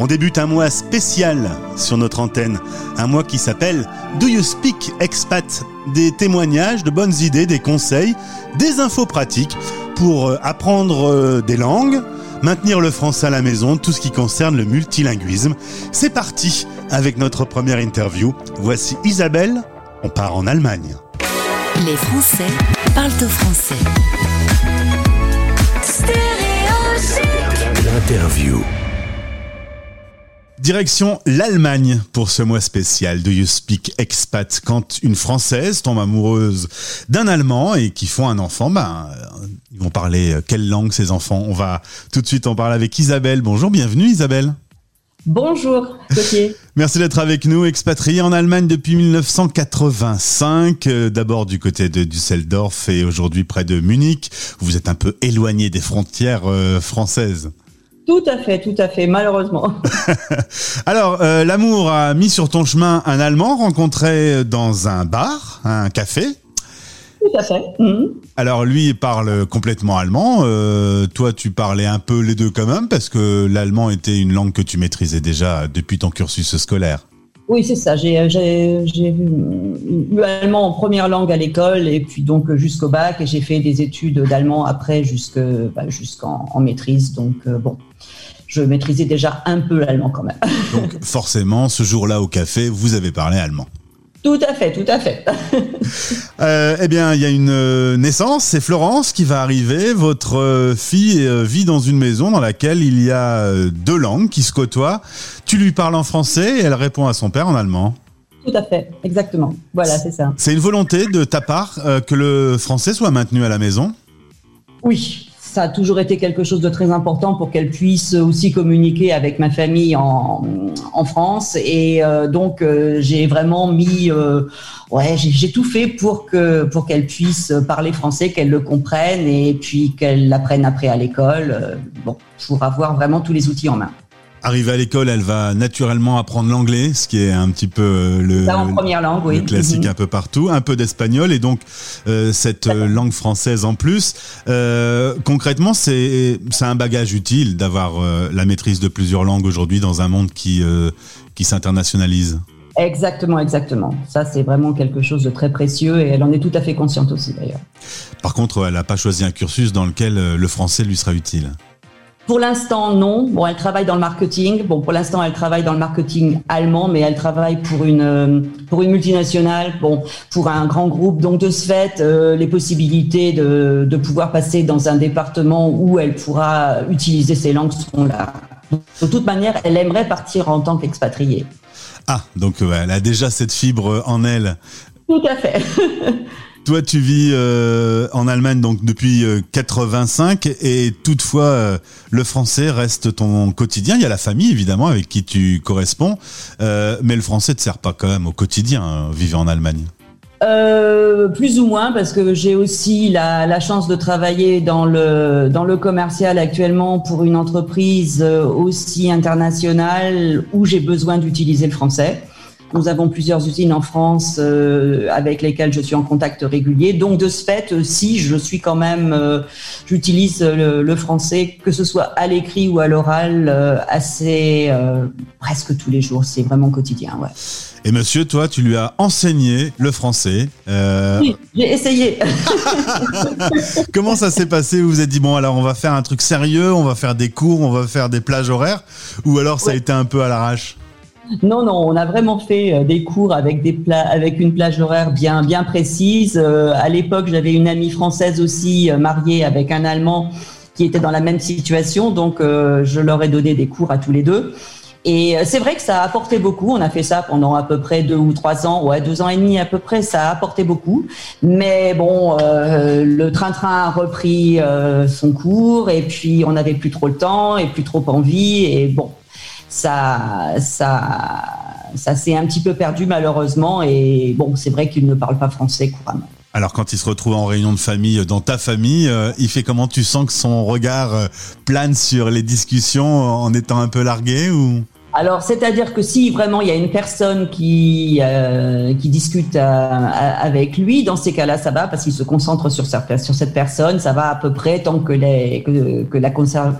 On débute un mois spécial sur notre antenne, un mois qui s'appelle Do You Speak Expat? Des témoignages, de bonnes idées, des conseils, des infos pratiques pour euh, apprendre euh, des langues, maintenir le français à la maison, tout ce qui concerne le multilinguisme. C'est parti avec notre première interview. Voici Isabelle, on part en Allemagne. Les Français parlent au français. L'interview. Direction l'Allemagne pour ce mois spécial Do You Speak Expat? Quand une Française tombe amoureuse d'un Allemand et qui font un enfant, ben, ils vont parler euh, quelle langue ces enfants? On va tout de suite en parler avec Isabelle. Bonjour, bienvenue Isabelle. Bonjour, Gauthier. Merci d'être avec nous, expatrié en Allemagne depuis 1985, euh, d'abord du côté de Düsseldorf et aujourd'hui près de Munich. Vous êtes un peu éloigné des frontières euh, françaises. Tout à fait, tout à fait, malheureusement. Alors, euh, l'amour a mis sur ton chemin un Allemand rencontré dans un bar, un café. Tout à fait. Mhm. Alors, lui, il parle complètement allemand. Euh, toi, tu parlais un peu les deux quand même, parce que l'allemand était une langue que tu maîtrisais déjà depuis ton cursus scolaire. Oui, c'est ça. J'ai eu allemand en première langue à l'école et puis donc jusqu'au bac et j'ai fait des études d'allemand après bah, jusqu'en maîtrise. Donc euh, bon, je maîtrisais déjà un peu l'allemand quand même. Donc forcément, ce jour-là au café, vous avez parlé allemand. Tout à fait, tout à fait. euh, eh bien, il y a une euh, naissance, c'est Florence qui va arriver. Votre euh, fille vit dans une maison dans laquelle il y a deux langues qui se côtoient. Tu lui parles en français et elle répond à son père en allemand. Tout à fait, exactement. Voilà, c'est ça. C'est une volonté de ta part que le français soit maintenu à la maison? Oui, ça a toujours été quelque chose de très important pour qu'elle puisse aussi communiquer avec ma famille en, en France. Et euh, donc, euh, j'ai vraiment mis, euh, ouais, j'ai tout fait pour que pour qu'elle puisse parler français, qu'elle le comprenne et puis qu'elle l'apprenne après à l'école. bon, pour avoir vraiment tous les outils en main. Arrivée à l'école, elle va naturellement apprendre l'anglais, ce qui est un petit peu euh, le, en première langue, oui. classique mhm. un peu partout, un peu d'espagnol et donc euh, cette euh, langue française en plus. Euh, concrètement, c'est c'est un bagage utile d'avoir la maîtrise de plusieurs langues aujourd'hui dans un monde qui qui s'internationalise. Exactement, exactement. Ça, c'est vraiment quelque chose de très précieux et elle en est tout à fait consciente aussi d'ailleurs. Par contre, elle n'a pas choisi un cursus dans lequel le français lui sera utile. Pour l'instant, non. Bon, elle travaille dans le marketing. Bon, pour l'instant, elle travaille dans le marketing allemand, mais elle travaille pour une euh, pour une multinationale, bon, pour un grand groupe. Donc, de ce fait, euh, les possibilités de, de pouvoir passer dans un département où elle pourra utiliser ses langues sont là. De toute manière, elle aimerait partir en tant qu'expatriée. Ah, donc elle a déjà cette fibre en elle. Tout à fait. Toi, tu vis euh, en Allemagne donc depuis 85 euh, et toutefois euh, le français reste ton quotidien. Il y a la famille évidemment avec qui tu corresponds, mais le français te sert pas quand même au quotidien hein, vivre en Allemagne. plus ou moins parce que j'ai aussi la, la, chance de travailler dans le dans le commercial actuellement pour une entreprise aussi internationale où j'ai besoin d'utiliser le français. Nous avons plusieurs usines en France euh, avec lesquelles je suis en contact régulier. Donc de ce fait, euh, si je suis quand même, euh, j'utilise le, français, que ce soit à l'écrit ou à l'oral, assez presque tous les jours. C'est vraiment quotidien, ouais. Et monsieur, toi, tu lui as enseigné le français. Oui, j'ai essayé. Comment ça s'est passé? Vous vous êtes dit, bon, alors on va faire un truc sérieux, on va faire des cours, on va faire des plages horaires Ou alors ça a été un peu à l'arrache? Non, non, on a vraiment fait euh, des cours avec des avec une plage horaire bien, bien précise. Euh, à l'époque, j'avais une amie française aussi euh, mariée avec un Allemand qui était dans la même situation, donc je leur ai donné des cours à tous les deux. Et c'est vrai que ça a apporté beaucoup. On a fait ça pendant à peu près deux ou trois ans, ouais, deux ans et demi à peu près. Ça a apporté beaucoup. Mais bon, le train-train a repris son cours et puis on n'avait plus trop le temps et plus trop envie. Et bon, ça, ça, ça s'est un petit peu perdu malheureusement. Et bon, c'est vrai qu'il ne parle pas français couramment. Alors quand il se retrouve en réunion de famille, dans ta famille, euh, il fait comment? Tu sens que son regard euh, plane sur les discussions en étant un peu largué ou? Alors, c'est-à-dire que si vraiment il y a une personne qui euh, qui discute avec lui, dans ces cas-là, ça va parce qu'il se concentre sur cette, personne. Ça va à peu près tant que la,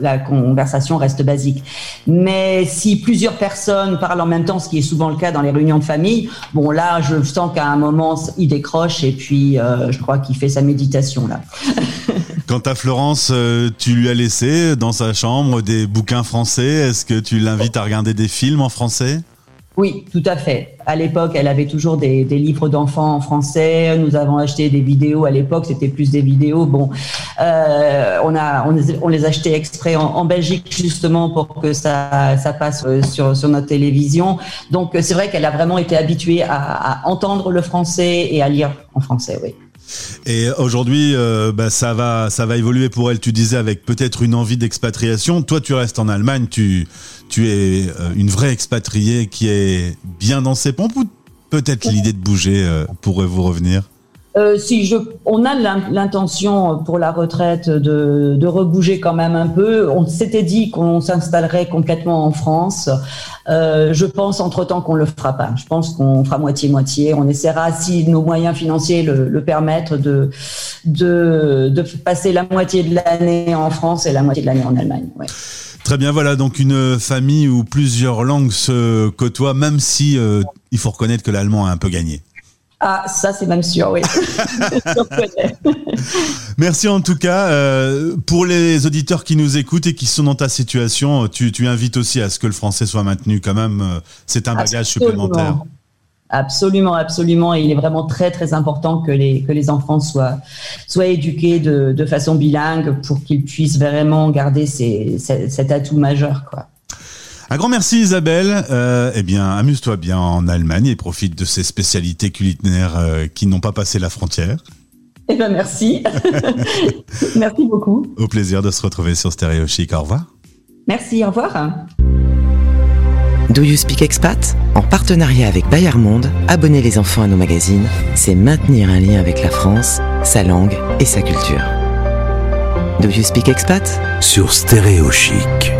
la conversation reste basique. Mais si plusieurs personnes parlent en même temps, ce qui est souvent le cas dans les réunions de famille, bon là, je sens qu'à un moment, il décroche et puis euh, je crois qu'il fait sa méditation là. Quant à Florence, euh, tu lui as laissé dans sa chambre des bouquins français. Est-ce que tu l'invites à regarder des films en français? Oui, tout à fait. À l'époque, elle avait toujours des, livres d'enfants en français. Nous avons acheté des vidéos. À l'époque, c'était plus des vidéos. Bon, euh, on les achetait exprès en, Belgique justement pour que ça, passe euh, sur, notre télévision. Donc, c'est vrai qu'elle a vraiment été habituée à entendre le français et à lire en français. Oui. Et aujourd'hui, euh, bah, ça va, ça va évoluer pour elle. Tu disais avec peut-être une envie d'expatriation. Toi, tu restes en Allemagne. Tu, tu es euh, une vraie expatriée qui est bien dans ses pompes ou peut-être l'idée de bouger euh, pourrait vous revenir? Euh, si on a l'intention pour la retraite de, rebouger quand même un peu. On s'était dit qu'on s'installerait complètement en France. Euh, je pense entre-temps qu'on le fera pas. Je pense qu'on fera moitié-moitié. On essaiera, si nos moyens financiers le, permettent, de, passer la moitié de l'année en France et la moitié de l'année en Allemagne. Très bien, voilà donc une famille où plusieurs langues se côtoient, même si euh, il faut reconnaître que l'allemand a un peu gagné. Ah, ça c'est même sûr, oui. Merci en tout cas. Euh, pour les auditeurs qui nous écoutent et qui sont dans ta situation, tu, tu invites aussi à ce que le français soit maintenu quand même. Euh, c'est un bagage supplémentaire. Absolument, absolument. Et il est vraiment très, très important que les, que les enfants soient, soient éduqués de, de façon bilingue pour qu'ils puissent vraiment garder ces, cet atout majeur, quoi. Un grand merci Isabelle. Euh, eh bien, amuse-toi bien en Allemagne et profite de ces spécialités culinaires euh, qui n'ont pas passé la frontière. Eh bien, merci. merci beaucoup. Au plaisir de se retrouver sur Stéréo Chic. Au revoir. Merci, au revoir. Do You Speak Expat? En partenariat avec Bayard Monde, abonner les enfants à nos magazines, c'est maintenir un lien avec la France, sa langue et sa culture. Do You Speak Expat? Sur Stéréo Chic.